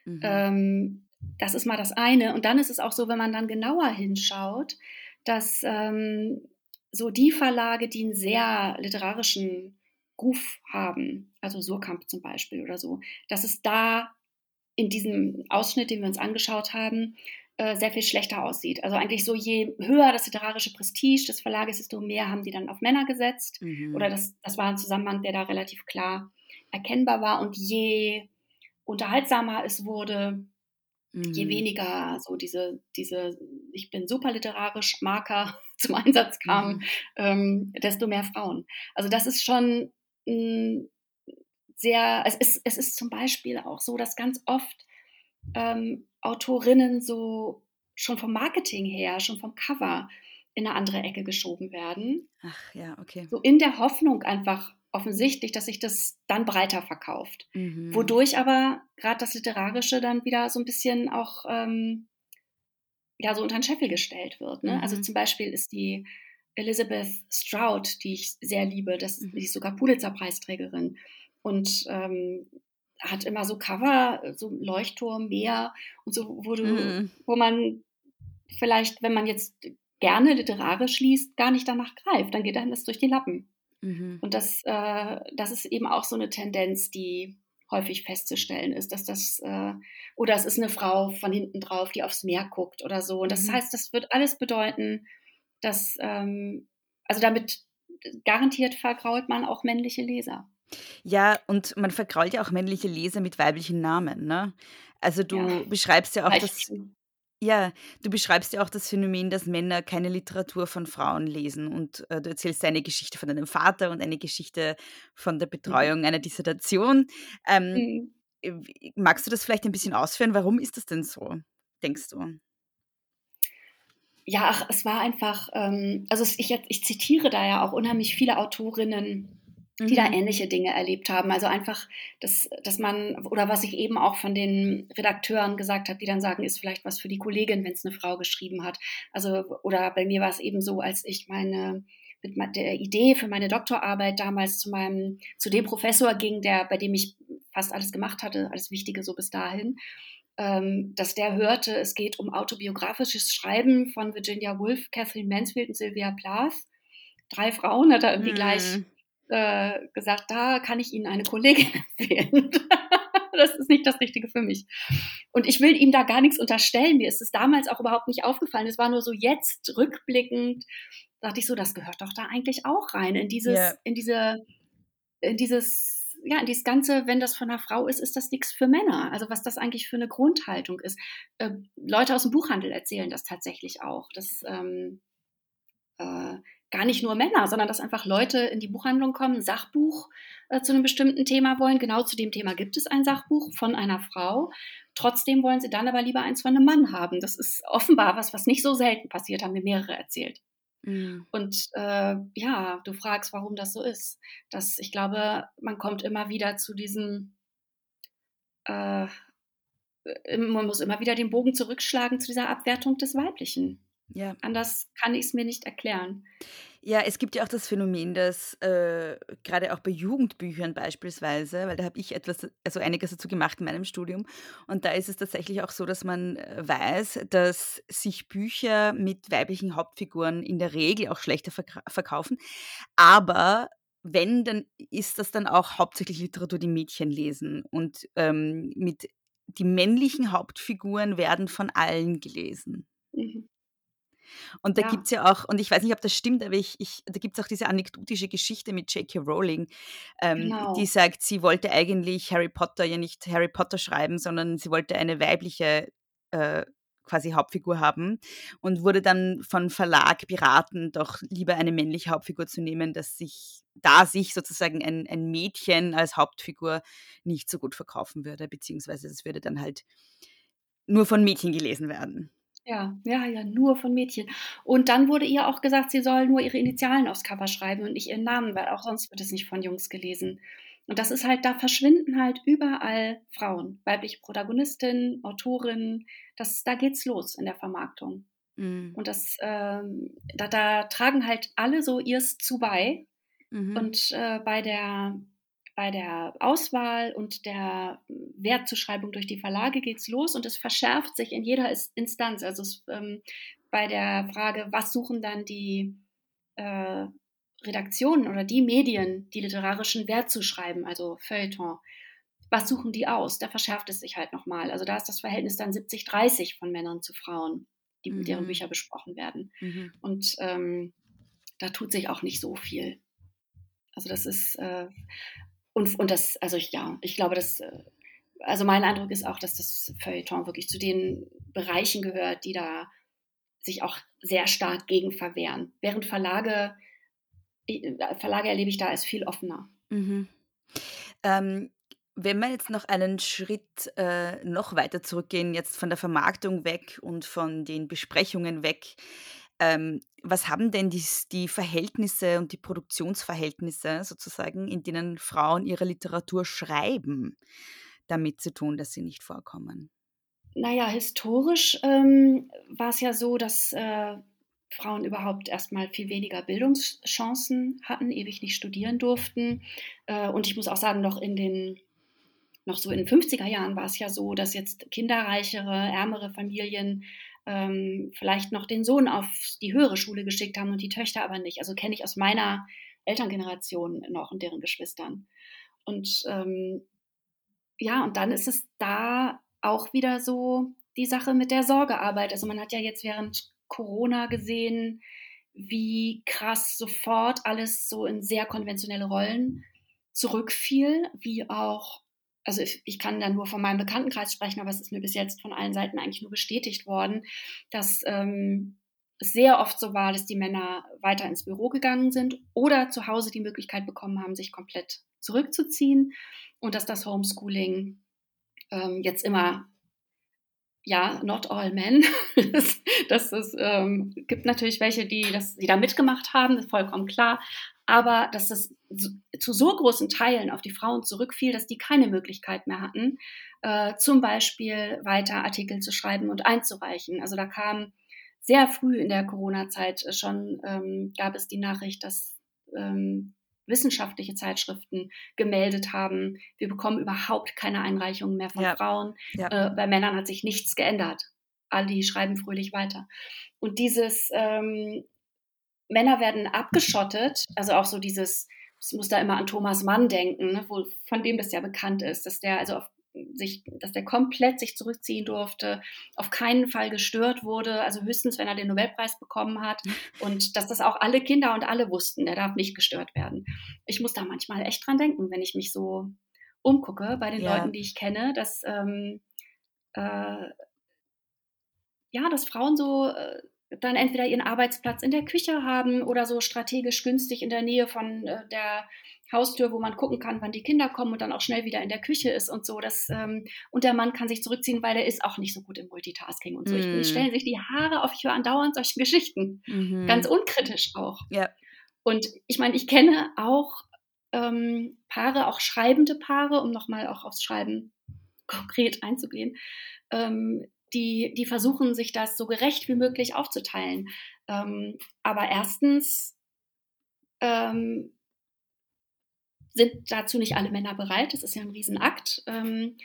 Mhm. Ähm, das ist mal das eine. Und dann ist es auch so, wenn man dann genauer hinschaut, dass ähm, so die Verlage, die einen sehr literarischen Ruf haben, also Surkamp zum Beispiel oder so, dass es da in diesem Ausschnitt, den wir uns angeschaut haben, äh, sehr viel schlechter aussieht. Also eigentlich so, je höher das literarische Prestige des Verlages, desto mehr haben die dann auf Männer gesetzt. Mhm. Oder das, das war ein Zusammenhang, der da relativ klar erkennbar war. Und je unterhaltsamer es wurde, je Mhm. weniger so diese, diese ich bin super literarisch Marker zum Einsatz kamen, Mhm. ähm, desto mehr Frauen. Also das ist schon mh, sehr, es ist, es ist zum Beispiel auch so, dass ganz oft ähm, Autorinnen so schon vom Marketing her, schon vom Cover in eine andere Ecke geschoben werden. Ach ja, okay. So in der Hoffnung einfach offensichtlich, dass sich das dann breiter verkauft. Mhm. Wodurch aber gerade das Literarische dann wieder so ein bisschen auch ähm, ja, so unter den Scheffel gestellt wird. Ne? Also Mhm. zum Beispiel ist die Elizabeth Stroud, die ich sehr liebe, das, Mhm. die ist sogar Pulitzer-Preisträgerin und ähm, hat immer so Cover, so Leuchtturm, Meer und so, wo du, Mhm. wo man vielleicht, wenn man jetzt gerne literarisch liest, gar nicht danach greift, dann geht einem das durch die Lappen. Mhm. Und das, äh, das ist eben auch so eine Tendenz, die häufig festzustellen ist, dass das, äh, oder es ist eine Frau von hinten drauf, die aufs Meer guckt oder so. Und das Mhm. heißt, das wird alles bedeuten, dass, ähm, also damit garantiert vergrault man auch männliche Leser. Ja, und man vergrault ja auch männliche Leser mit weiblichen Namen, ne? Also du Ja. beschreibst ja auch das, ja, du beschreibst ja auch das Phänomen, dass Männer keine Literatur von Frauen lesen und äh, du erzählst eine Geschichte von deinem Vater und eine Geschichte von der Betreuung einer Dissertation. Ähm, Mhm. magst du das vielleicht ein bisschen ausführen? Warum ist das denn so, denkst du? Ja, ach, es war einfach, ähm, also ich, ich zitiere da ja auch unheimlich viele Autorinnen, die da Mhm. ähnliche Dinge erlebt haben. Also einfach, dass, dass man, oder was ich eben auch von den Redakteuren gesagt habe, die dann sagen, ist vielleicht was für die Kollegin, wenn es eine Frau geschrieben hat. Also, oder bei mir war es eben so, als ich meine mit der Idee für meine Doktorarbeit damals zu meinem, zu dem Professor ging, der, bei dem ich fast alles gemacht hatte, alles Wichtige so bis dahin, ähm, dass der hörte, es geht um autobiografisches Schreiben von Virginia Woolf, Catherine Mansfield und Sylvia Plath. Drei Frauen hat er irgendwie gleich Mhm. Äh, gesagt, da kann ich Ihnen eine Kollegin empfehlen. das ist nicht das Richtige für mich. Und ich will ihm da gar nichts unterstellen. Mir ist es damals auch überhaupt nicht aufgefallen. Es war nur so jetzt rückblickend, dachte ich so, das gehört doch da eigentlich auch rein in dieses, yeah. in diese, in dieses ja, in dieses Ganze, wenn das von einer Frau ist, ist das nichts für Männer. Also was das eigentlich für eine Grundhaltung ist. Äh, Leute aus dem Buchhandel erzählen das tatsächlich auch. Das ähm, äh, gar nicht nur Männer, sondern dass einfach Leute in die Buchhandlung kommen, ein Sachbuch äh, zu einem bestimmten Thema wollen. Genau zu dem Thema gibt es ein Sachbuch von einer Frau. Trotzdem wollen sie dann aber lieber eins von einem Mann haben. Das ist offenbar was, was nicht so selten passiert, haben mir mehrere erzählt. Mhm. Und äh, ja, du fragst, warum das so ist. Das, ich glaube, man kommt immer wieder zu diesem, äh, man muss immer wieder den Bogen zurückschlagen zu dieser Abwertung des Weiblichen. Ja. Anders kann ich es mir nicht erklären. Ja, es gibt ja auch das Phänomen, dass äh, gerade auch bei Jugendbüchern beispielsweise, weil da habe ich etwas, also einiges dazu gemacht in meinem Studium, und da ist es tatsächlich auch so, dass man äh, weiß, dass sich Bücher mit weiblichen Hauptfiguren in der Regel auch schlechter verk verkaufen. Aber wenn, dann ist das dann auch hauptsächlich Literatur, die Mädchen lesen. Und ähm, mit die männlichen Hauptfiguren werden von allen gelesen. Mhm. Und da ja. gibt es ja auch, und ich weiß nicht, ob das stimmt, aber ich, ich da gibt es auch diese anekdotische Geschichte mit J.K. Rowling, ähm, genau. die sagt, sie wollte eigentlich Harry Potter ja nicht Harry Potter schreiben, sondern sie wollte eine weibliche äh, quasi Hauptfigur haben und wurde dann von Verlag beraten, doch lieber eine männliche Hauptfigur zu nehmen, dass sich da sich sozusagen ein, ein Mädchen als Hauptfigur nicht so gut verkaufen würde, beziehungsweise es würde dann halt nur von Mädchen gelesen werden. Ja, ja, ja, nur von Mädchen. Und dann wurde ihr auch gesagt, sie soll nur ihre Initialen aufs Cover schreiben und nicht ihren Namen, weil auch sonst wird es nicht von Jungs gelesen. Und das ist halt, da verschwinden halt überall Frauen, weibliche Protagonistinnen, Autorinnen. Das, da geht's los in der Vermarktung. Mhm. Und das, ähm, da, da tragen halt alle so ihrs zu bei. Mhm. Und äh, bei der bei der Auswahl und der Wertzuschreibung durch die Verlage geht es los und es verschärft sich in jeder Instanz. Also es, ähm, bei der Frage, was suchen dann die äh, Redaktionen oder die Medien, die literarischen Wert zu schreiben, also Feuilleton, was suchen die aus? Da verschärft es sich halt nochmal. Also da ist das Verhältnis dann 70-30 von Männern zu Frauen, die, mhm. deren Bücher besprochen werden. Mhm. Und ähm, da tut sich auch nicht so viel. Also das ist, äh, und, und das, also ich, ja, ich glaube, dass, äh, also mein Eindruck ist auch, dass das Feuilleton wirklich zu den Bereichen gehört, die da sich auch sehr stark gegen verwehren. Während Verlage, äh, Verlage erlebe ich da als viel offener. Mhm. Ähm, wenn wir jetzt noch einen Schritt äh, noch weiter zurückgehen, jetzt von der Vermarktung weg und von den Besprechungen weg, ähm, was haben denn die, die Verhältnisse und die Produktionsverhältnisse sozusagen, in denen Frauen ihre Literatur schreiben, damit zu tun, dass sie nicht vorkommen? Naja, historisch ähm, war es ja so, dass äh, Frauen überhaupt erstmal viel weniger Bildungschancen hatten, ewig nicht studieren durften. Äh, und ich muss auch sagen, noch in den noch so in den 50er Jahren war es ja so, dass jetzt kinderreichere, ärmere Familien ähm, vielleicht noch den Sohn auf die höhere Schule geschickt haben und die Töchter aber nicht. Also kenne ich aus meiner Elterngeneration noch und deren Geschwistern. Und ähm, ja, und dann ist es da auch wieder so die Sache mit der Sorgearbeit. Also man hat ja jetzt während Corona gesehen, wie krass sofort alles so in sehr konventionelle Rollen zurückfiel, wie auch also ich, ich, kann da nur von meinem Bekanntenkreis sprechen, aber es ist mir bis jetzt von allen Seiten eigentlich nur bestätigt worden, dass ähm, es sehr oft so war, dass die Männer weiter ins Büro gegangen sind oder zu Hause die Möglichkeit bekommen haben, sich komplett zurückzuziehen und dass das Homeschooling ähm, jetzt immer ja, not all men. das es ähm, gibt natürlich welche, die, das, die da mitgemacht haben, das ist vollkommen klar aber dass das zu so großen Teilen auf die Frauen zurückfiel, dass die keine Möglichkeit mehr hatten, äh, zum Beispiel weiter Artikel zu schreiben und einzureichen. Also da kam sehr früh in der Corona-Zeit schon, ähm, gab es die Nachricht, dass ähm, wissenschaftliche Zeitschriften gemeldet haben, wir bekommen überhaupt keine Einreichungen mehr von ja. Frauen. Ja. Äh, bei Männern hat sich nichts geändert. All die schreiben fröhlich weiter. Und dieses ähm, Männer werden abgeschottet, also auch so dieses ich muss da immer an Thomas Mann denken, ne, wo, von dem das ja bekannt ist, dass der also auf sich, dass der komplett sich zurückziehen durfte, auf keinen Fall gestört wurde, also höchstens, wenn er den Nobelpreis bekommen hat und dass das auch alle Kinder und alle wussten, der darf nicht gestört werden. Ich muss da manchmal echt dran denken, wenn ich mich so umgucke bei den ja. Leuten, die ich kenne, dass ähm, äh, ja, dass Frauen so äh, dann entweder ihren Arbeitsplatz in der Küche haben oder so strategisch günstig in der Nähe von äh, der Haustür, wo man gucken kann, wann die Kinder kommen und dann auch schnell wieder in der Küche ist und so. Das, ähm, und der Mann kann sich zurückziehen, weil er ist auch nicht so gut im Multitasking und so. Mm. Ich, ich stellen sich die Haare auf, ich höre andauernd solche Geschichten. Mm Ganz unkritisch auch. Ja. Und ich meine, ich kenne auch ähm, Paare, auch schreibende Paare, um nochmal auch aufs Schreiben konkret einzugehen, ähm, die, die versuchen, sich das so gerecht wie möglich aufzuteilen. Ähm, aber erstens ähm, sind dazu nicht alle Männer bereit. Das ist ja ein Riesenakt. Ähm,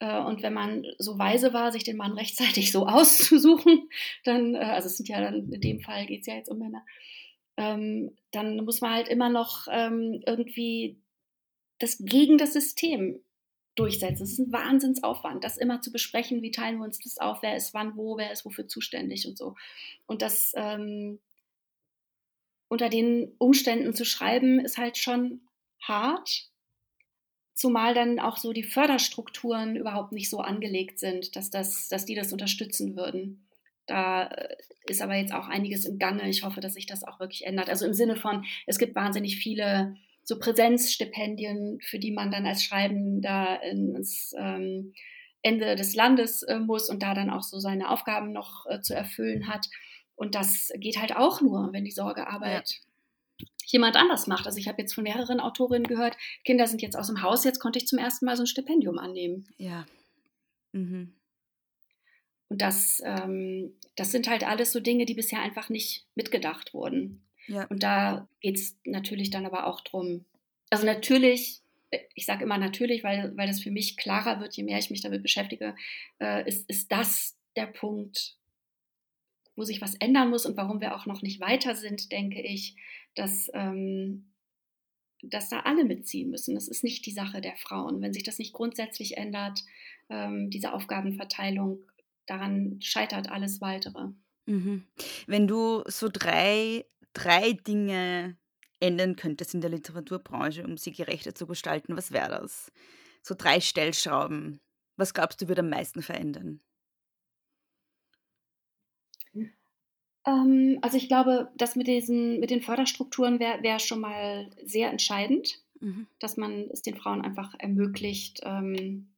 äh, und wenn man so weise war, sich den Mann rechtzeitig so auszusuchen, dann, äh, also es sind ja dann, in dem Fall geht es ja jetzt um Männer, ähm, dann muss man halt immer noch ähm, irgendwie das gegen das System durchsetzen. Es ist ein Wahnsinnsaufwand, das immer zu besprechen, wie teilen wir uns das auf, wer ist wann wo, wer ist wofür zuständig und so. Und das ähm, unter den Umständen zu schreiben, ist halt schon hart, zumal dann auch so die Förderstrukturen überhaupt nicht so angelegt sind, dass, das, dass die das unterstützen würden. Da äh, ist aber jetzt auch einiges im Gange. Ich hoffe, dass sich das auch wirklich ändert. Also im Sinne von, es gibt wahnsinnig viele so Präsenzstipendien, für die man dann als Schreibender ins ähm, Ende des Landes äh, muss und da dann auch so seine Aufgaben noch äh, zu erfüllen hat. Und das geht halt auch nur, wenn die Sorgearbeit ja. jemand anders macht. Also ich habe jetzt von mehreren Autorinnen gehört, Kinder sind jetzt aus dem Haus, jetzt konnte ich zum ersten Mal so ein Stipendium annehmen. Ja. Mhm. Und das, ähm, das sind halt alles so Dinge, die bisher einfach nicht mitgedacht wurden. Ja. Und da geht es natürlich dann aber auch drum. Also natürlich, äh, ich sage immer natürlich, weil, weil das für mich klarer wird, je mehr ich mich damit beschäftige, äh, ist, ist das der Punkt, wo sich was ändern muss und warum wir auch noch nicht weiter sind, denke ich, dass, ähm, dass da alle mitziehen müssen. Das ist nicht die Sache der Frauen. Wenn sich das nicht grundsätzlich ändert, ähm, diese Aufgabenverteilung, daran scheitert alles weitere. Mhm. Wenn du so drei drei Dinge ändern könntest in der Literaturbranche, um sie gerechter zu gestalten, was wäre das? So drei Stellschrauben. Was glaubst du, würde am meisten verändern? Ähm, also ich glaube, das mit, diesen, mit den Förderstrukturen wäre wär schon mal sehr entscheidend, mhm. dass man es den Frauen einfach ermöglicht, ähm,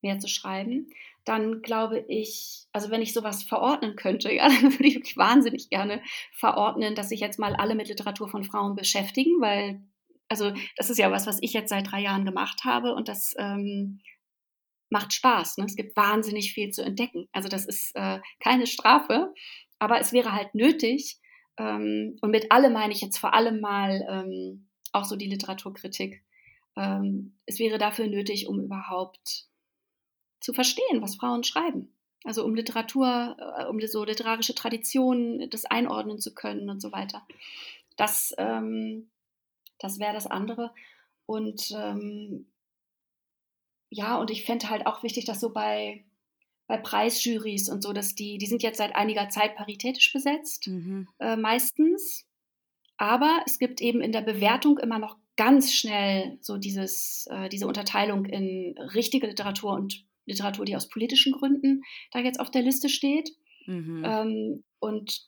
mehr zu schreiben dann glaube ich, also wenn ich sowas verordnen könnte, ja, dann würde ich wirklich wahnsinnig gerne verordnen, dass sich jetzt mal alle mit Literatur von Frauen beschäftigen, weil, also das ist ja was, was ich jetzt seit drei Jahren gemacht habe und das ähm, macht Spaß. Ne? Es gibt wahnsinnig viel zu entdecken. Also das ist äh, keine Strafe, aber es wäre halt nötig, ähm, und mit alle meine ich jetzt vor allem mal ähm, auch so die Literaturkritik. Ähm, es wäre dafür nötig, um überhaupt zu verstehen, was Frauen schreiben. Also um Literatur, äh, um so literarische Traditionen, das einordnen zu können und so weiter. Das, ähm, das wäre das andere. Und ähm, ja, und ich fände halt auch wichtig, dass so bei, bei Preisjurys und so, dass die, die sind jetzt seit einiger Zeit paritätisch besetzt, mhm. äh, meistens. Aber es gibt eben in der Bewertung immer noch ganz schnell so dieses, äh, diese Unterteilung in richtige Literatur und Literatur, die aus politischen Gründen da jetzt auf der Liste steht. Mhm. Ähm, und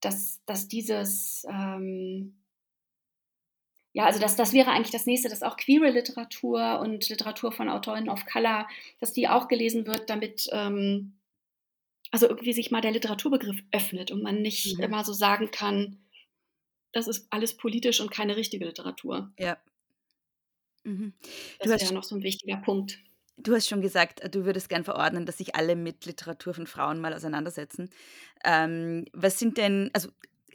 dass, dass dieses, ähm, ja, also das, das wäre eigentlich das nächste, dass auch queere Literatur und Literatur von Autorinnen of Color, dass die auch gelesen wird, damit ähm, also irgendwie sich mal der Literaturbegriff öffnet und man nicht mhm. immer so sagen kann, das ist alles politisch und keine richtige Literatur. Ja. Mhm. Das wäre ja noch so ein wichtiger Punkt. Du hast schon gesagt, du würdest gern verordnen, dass sich alle mit Literatur von Frauen mal auseinandersetzen. Ähm, was sind denn, also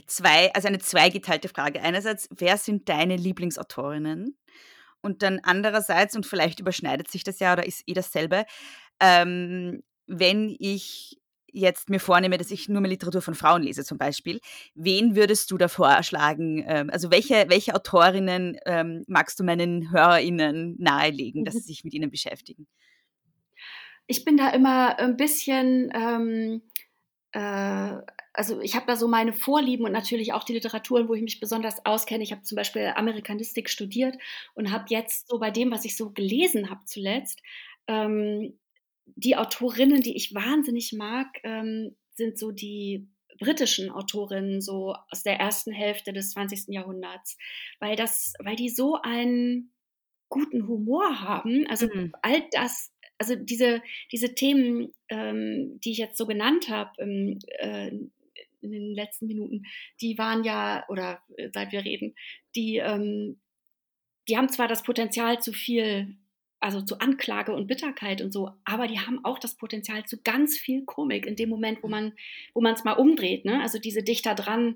zwei, also eine zweigeteilte Frage. Einerseits, wer sind deine Lieblingsautorinnen? Und dann andererseits, und vielleicht überschneidet sich das ja oder ist eh dasselbe, ähm, wenn ich jetzt mir vornehme, dass ich nur mehr Literatur von Frauen lese zum Beispiel, wen würdest du da vorschlagen? Ähm, also welche, welche Autorinnen ähm, magst du meinen HörerInnen nahelegen, dass sie sich mit ihnen beschäftigen? Ich bin da immer ein bisschen, ähm, äh, also ich habe da so meine Vorlieben und natürlich auch die Literaturen, wo ich mich besonders auskenne. Ich habe zum Beispiel Amerikanistik studiert und habe jetzt so bei dem, was ich so gelesen habe zuletzt, ähm, die Autorinnen, die ich wahnsinnig mag, ähm, sind so die britischen Autorinnen, so aus der ersten Hälfte des 20. Jahrhunderts, weil das, weil die so einen guten Humor haben. Also mhm. all das, also diese, diese Themen, ähm, die ich jetzt so genannt habe ähm, äh, in den letzten Minuten, die waren ja, oder äh, seit wir reden, die, ähm, die haben zwar das Potenzial zu viel also zu Anklage und Bitterkeit und so, aber die haben auch das Potenzial zu ganz viel Komik in dem Moment, wo man wo man es mal umdreht, ne? Also diese dichter dran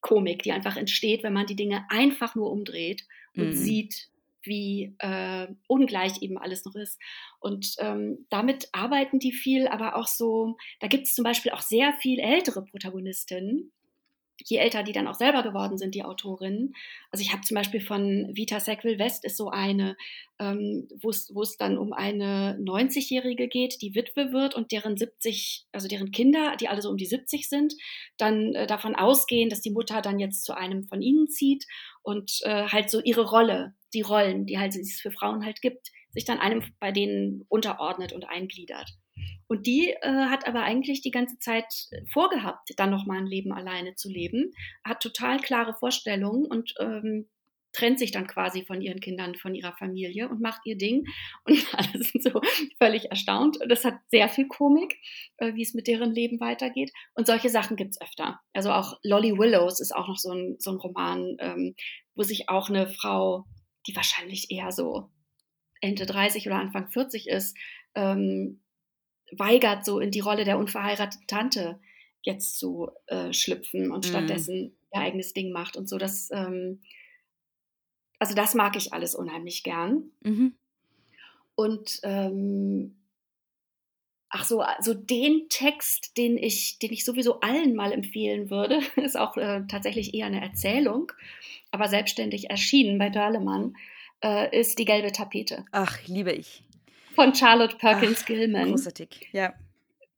Komik, die einfach entsteht, wenn man die Dinge einfach nur umdreht und mhm. sieht, wie äh, ungleich eben alles noch ist. Und ähm, damit arbeiten die viel, aber auch so, da gibt es zum Beispiel auch sehr viel ältere Protagonistinnen, je älter die dann auch selber geworden sind, die Autorinnen. Also ich habe zum Beispiel von Vita Sackville West ist so eine, ähm, wo es dann um eine 90-Jährige geht, die Witwe wird und deren 70, also deren Kinder, die alle so um die 70 sind, dann äh, davon ausgehen, dass die Mutter dann jetzt zu einem von ihnen zieht und äh, halt so ihre Rolle, die Rollen, die halt es für Frauen halt gibt, sich dann einem bei denen unterordnet und eingliedert. Und die äh, hat aber eigentlich die ganze Zeit vorgehabt, dann nochmal ein Leben alleine zu leben, hat total klare Vorstellungen und ähm, trennt sich dann quasi von ihren Kindern, von ihrer Familie und macht ihr Ding. Und alle sind so völlig erstaunt. Das hat sehr viel Komik, äh, wie es mit deren Leben weitergeht. Und solche Sachen gibt es öfter. Also auch Lolly Willows ist auch noch so ein, so ein Roman, ähm, wo sich auch eine Frau, die wahrscheinlich eher so Ende 30 oder Anfang 40 ist, ähm, weigert, so in die Rolle der unverheirateten Tante jetzt zu äh, schlüpfen und mhm. stattdessen ihr eigenes Ding macht und so. Das, ähm, also das mag ich alles unheimlich gern. Mhm. Und ähm, ach so, so den Text, den ich, den ich sowieso allen mal empfehlen würde, ist auch äh, tatsächlich eher eine Erzählung, aber selbstständig erschienen bei Dörlemann, äh, ist die gelbe Tapete. Ach, liebe ich von Charlotte Perkins Ach, Gilman. Großartig, ja.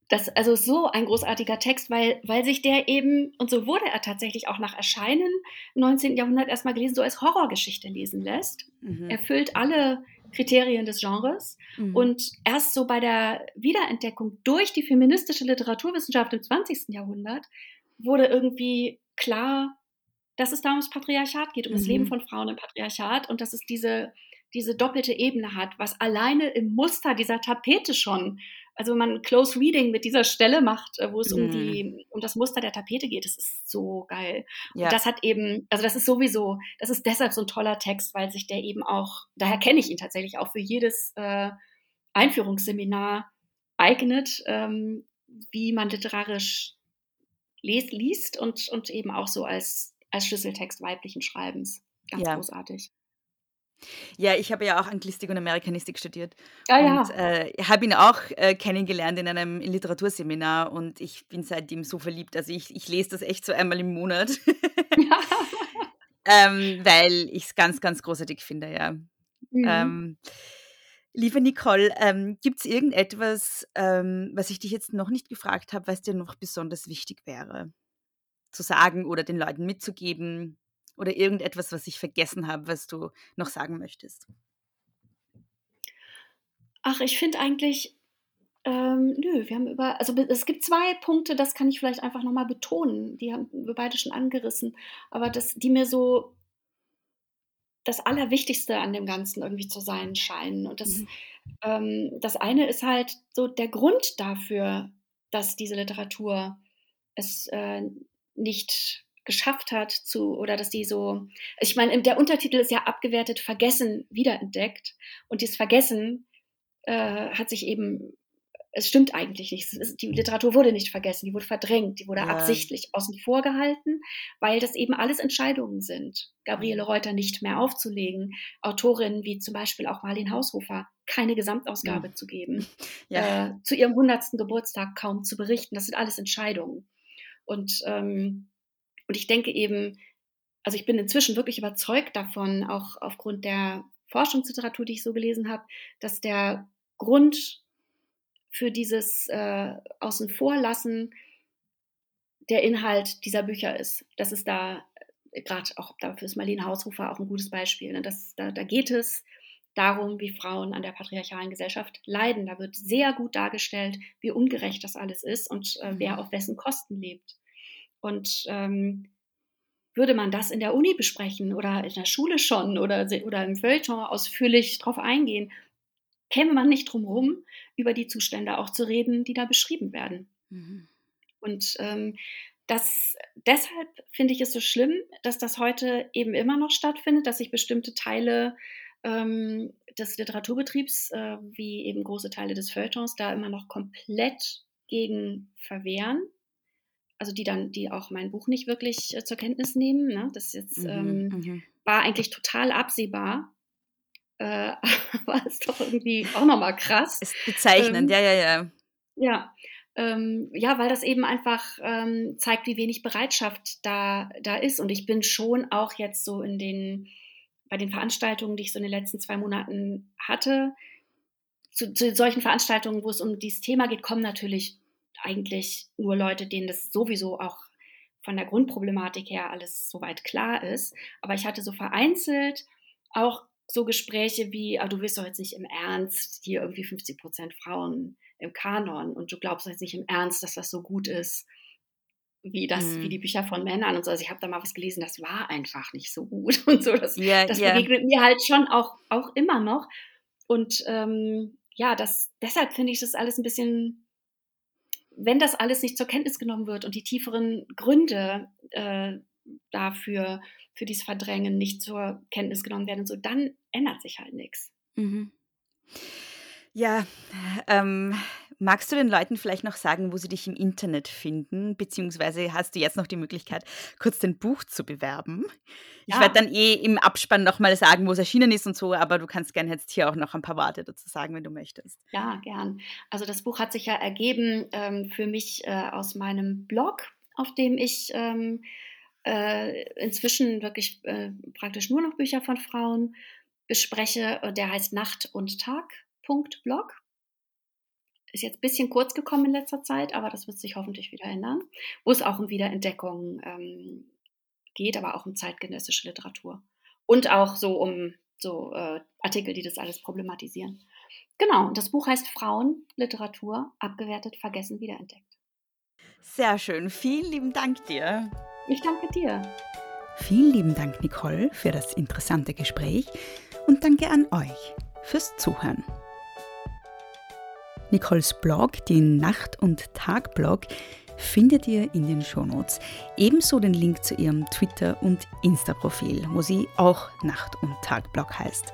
Das also so ein großartiger Text, weil, weil sich der eben, und so wurde er tatsächlich auch nach Erscheinen im 19. Jahrhundert erstmal gelesen, so als Horrorgeschichte lesen lässt. Mhm. Erfüllt alle Kriterien des Genres. Mhm. Und erst so bei der Wiederentdeckung durch die feministische Literaturwissenschaft im 20. Jahrhundert wurde irgendwie klar, dass es da ums Patriarchat geht, um mhm. das Leben von Frauen im Patriarchat und dass es diese diese doppelte Ebene hat, was alleine im Muster dieser Tapete schon, also wenn man Close Reading mit dieser Stelle macht, äh, wo es mhm. um die um das Muster der Tapete geht, das ist so geil. Ja. Und das hat eben, also das ist sowieso, das ist deshalb so ein toller Text, weil sich der eben auch, daher kenne ich ihn tatsächlich auch für jedes äh, Einführungsseminar eignet, ähm, wie man literarisch les, liest und, und eben auch so als, als Schlüsseltext weiblichen Schreibens. Ganz ja. großartig. Ja, ich habe ja auch Anglistik und Amerikanistik studiert. Ah, ja. Und äh, habe ihn auch äh, kennengelernt in einem Literaturseminar und ich bin seitdem so verliebt. Also ich, ich lese das echt so einmal im Monat. ähm, weil ich es ganz, ganz großartig finde, ja. Mhm. Ähm, liebe Nicole, ähm, gibt es irgendetwas, ähm, was ich dich jetzt noch nicht gefragt habe, was dir noch besonders wichtig wäre? Zu sagen oder den Leuten mitzugeben? Oder irgendetwas, was ich vergessen habe, was du noch sagen möchtest? Ach, ich finde eigentlich, ähm, nö, wir haben über, also es gibt zwei Punkte, das kann ich vielleicht einfach nochmal betonen, die haben wir beide schon angerissen, aber das, die mir so das Allerwichtigste an dem Ganzen irgendwie zu sein scheinen. Und das, mhm. ähm, das eine ist halt so der Grund dafür, dass diese Literatur es äh, nicht geschafft hat zu, oder dass die so, ich meine, der Untertitel ist ja abgewertet, Vergessen wiederentdeckt. Und dieses Vergessen äh, hat sich eben, es stimmt eigentlich nicht. Ist, die Literatur wurde nicht vergessen, die wurde verdrängt, die wurde ja. absichtlich außen vor gehalten, weil das eben alles Entscheidungen sind. Gabriele Reuter nicht mehr aufzulegen, Autorinnen wie zum Beispiel auch Marlene Haushofer keine Gesamtausgabe Mhm. zu geben, Ja. äh, zu ihrem 100. Geburtstag kaum zu berichten. Das sind alles Entscheidungen. Und, ähm, und ich denke eben, also ich bin inzwischen wirklich überzeugt davon, auch aufgrund der Forschungsliteratur, die ich so gelesen habe, dass der Grund für dieses äh, Außen vor lassen der Inhalt dieser Bücher ist. Das ist da gerade auch dafür ist Marlene Hausrufer auch ein gutes Beispiel. Ne? Das, da, da geht es darum, wie Frauen an der patriarchalen Gesellschaft leiden. Da wird sehr gut dargestellt, wie ungerecht das alles ist und äh, wer auf wessen Kosten lebt. Und ähm, würde man das in der Uni besprechen oder in der Schule schon oder, oder im Feuilleton ausführlich drauf eingehen, käme man nicht drum rum, über die Zustände auch zu reden, die da beschrieben werden. Mhm. Und ähm, das, deshalb finde ich es so schlimm, dass das heute eben immer noch stattfindet, dass sich bestimmte Teile ähm, des Literaturbetriebs, äh, wie eben große Teile des Feuilletons, da immer noch komplett gegen verwehren. Also die dann, die auch mein Buch nicht wirklich äh, zur Kenntnis nehmen. Ne? Das jetzt Mhm, ähm, mhm. war eigentlich total absehbar. Äh, aber ist doch irgendwie auch nochmal krass. Ist bezeichnend, Ähm, ja, ja, ja. Ja, ähm, ja, weil das eben einfach ähm, zeigt, wie wenig Bereitschaft da, da ist. Und ich bin schon auch jetzt so in den, bei den Veranstaltungen, die ich so in den letzten zwei Monaten hatte, zu, zu solchen Veranstaltungen, wo es um dieses Thema geht, kommen natürlich eigentlich nur Leute, denen das sowieso auch von der Grundproblematik her alles soweit klar ist. Aber ich hatte so vereinzelt auch so Gespräche wie, ah, du willst doch jetzt nicht im Ernst hier irgendwie 50 Prozent Frauen im Kanon und du glaubst jetzt nicht im Ernst, dass das so gut ist wie das, Mhm. wie die Bücher von Männern und so. Also ich habe da mal was gelesen, das war einfach nicht so gut und so. Das, Ja, das ja. begegnet mir halt schon auch, auch immer noch. Und ähm, ja, das, deshalb finde ich das alles ein bisschen, wenn das alles nicht zur Kenntnis genommen wird und die tieferen Gründe äh, dafür, für dieses Verdrängen nicht zur Kenntnis genommen werden so, dann ändert sich halt nichts. Mhm. Ja, ähm, magst du den Leuten vielleicht noch sagen, wo sie dich im Internet finden? Beziehungsweise hast du jetzt noch die Möglichkeit, kurz dein Buch zu bewerben? Ich Ja. werde dann eh im Abspann nochmal sagen, wo es erschienen ist und so, aber du kannst gerne jetzt hier auch noch ein paar Worte dazu sagen, wenn du möchtest. Ja, gern. Also das Buch hat sich ja ergeben ähm, für mich äh, aus meinem Blog, auf dem ich ähm, äh, inzwischen wirklich äh, praktisch nur noch Bücher von Frauen bespreche. Der heißt Nacht und Tag.blog. Ist jetzt ein bisschen kurz gekommen in letzter Zeit, aber das wird sich hoffentlich wieder ändern. Wo es auch um Wiederentdeckung ähm, geht, aber auch um zeitgenössische Literatur. Und auch so um so äh, Artikel, die das alles problematisieren. Genau, und das Buch heißt Frauen, Literatur, abgewertet, vergessen, wiederentdeckt. Sehr schön. Vielen lieben Dank dir. Ich danke dir. Vielen lieben Dank, Nicole, für das interessante Gespräch und danke an euch fürs Zuhören. Nicoles Blog, den Nacht- und Tag-Blog, findet ihr in den Shownotes. Ebenso den Link zu ihrem Twitter- und Insta-Profil, wo sie auch Nacht- und Tag-Blog heißt.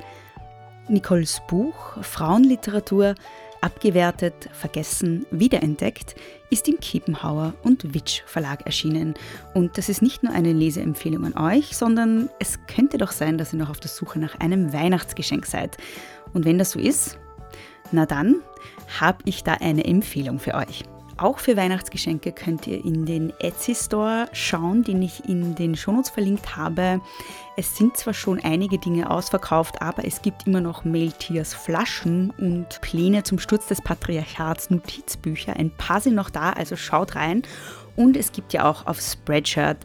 Nicoles Buch Frauenliteratur abgewertet, vergessen, wiederentdeckt ist im Kiepenhauer und Witsch Verlag erschienen. Und das ist nicht nur eine Leseempfehlung an euch, sondern es könnte doch sein, dass ihr noch auf der Suche nach einem Weihnachtsgeschenk seid. Und wenn das so ist, na dann habe ich da eine Empfehlung für euch. Auch für Weihnachtsgeschenke könnt ihr in den Etsy Store schauen, den ich in den Shownotes verlinkt habe. Es sind zwar schon einige Dinge ausverkauft, aber es gibt immer noch Mailtiers Flaschen und Pläne zum Sturz des Patriarchats Notizbücher. Ein paar sind noch da, also schaut rein. Und es gibt ja auch auf Spreadshirt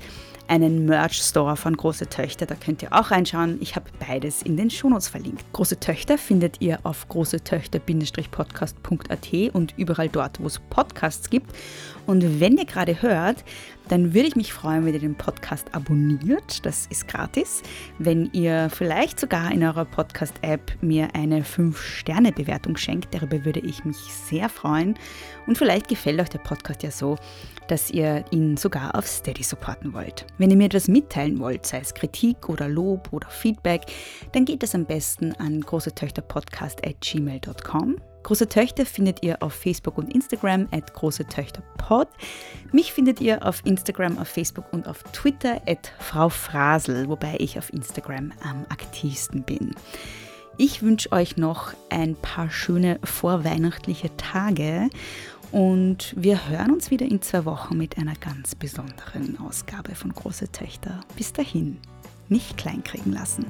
einen Merch-Store von Große Töchter, da könnt ihr auch reinschauen. Ich habe beides in den Shownotes verlinkt. Große Töchter findet ihr auf großetöchter-podcast.at und überall dort, wo es Podcasts gibt. Und wenn ihr gerade hört, dann würde ich mich freuen, wenn ihr den Podcast abonniert. Das ist gratis. Wenn ihr vielleicht sogar in eurer Podcast-App mir eine 5-Sterne-Bewertung schenkt, darüber würde ich mich sehr freuen. Und vielleicht gefällt euch der Podcast ja so, dass ihr ihn sogar auf Steady supporten wollt. Wenn ihr mir etwas mitteilen wollt, sei es Kritik oder Lob oder Feedback, dann geht das am besten an großetöchterpodcast.gmail.com. Große Töchter findet ihr auf Facebook und Instagram at Große Töchter Pod. Mich findet ihr auf Instagram, auf Facebook und auf Twitter at Frau Frasel, wobei ich auf Instagram am aktivsten bin. Ich wünsche euch noch ein paar schöne vorweihnachtliche Tage und wir hören uns wieder in zwei Wochen mit einer ganz besonderen Ausgabe von Große Töchter. Bis dahin, nicht kleinkriegen lassen.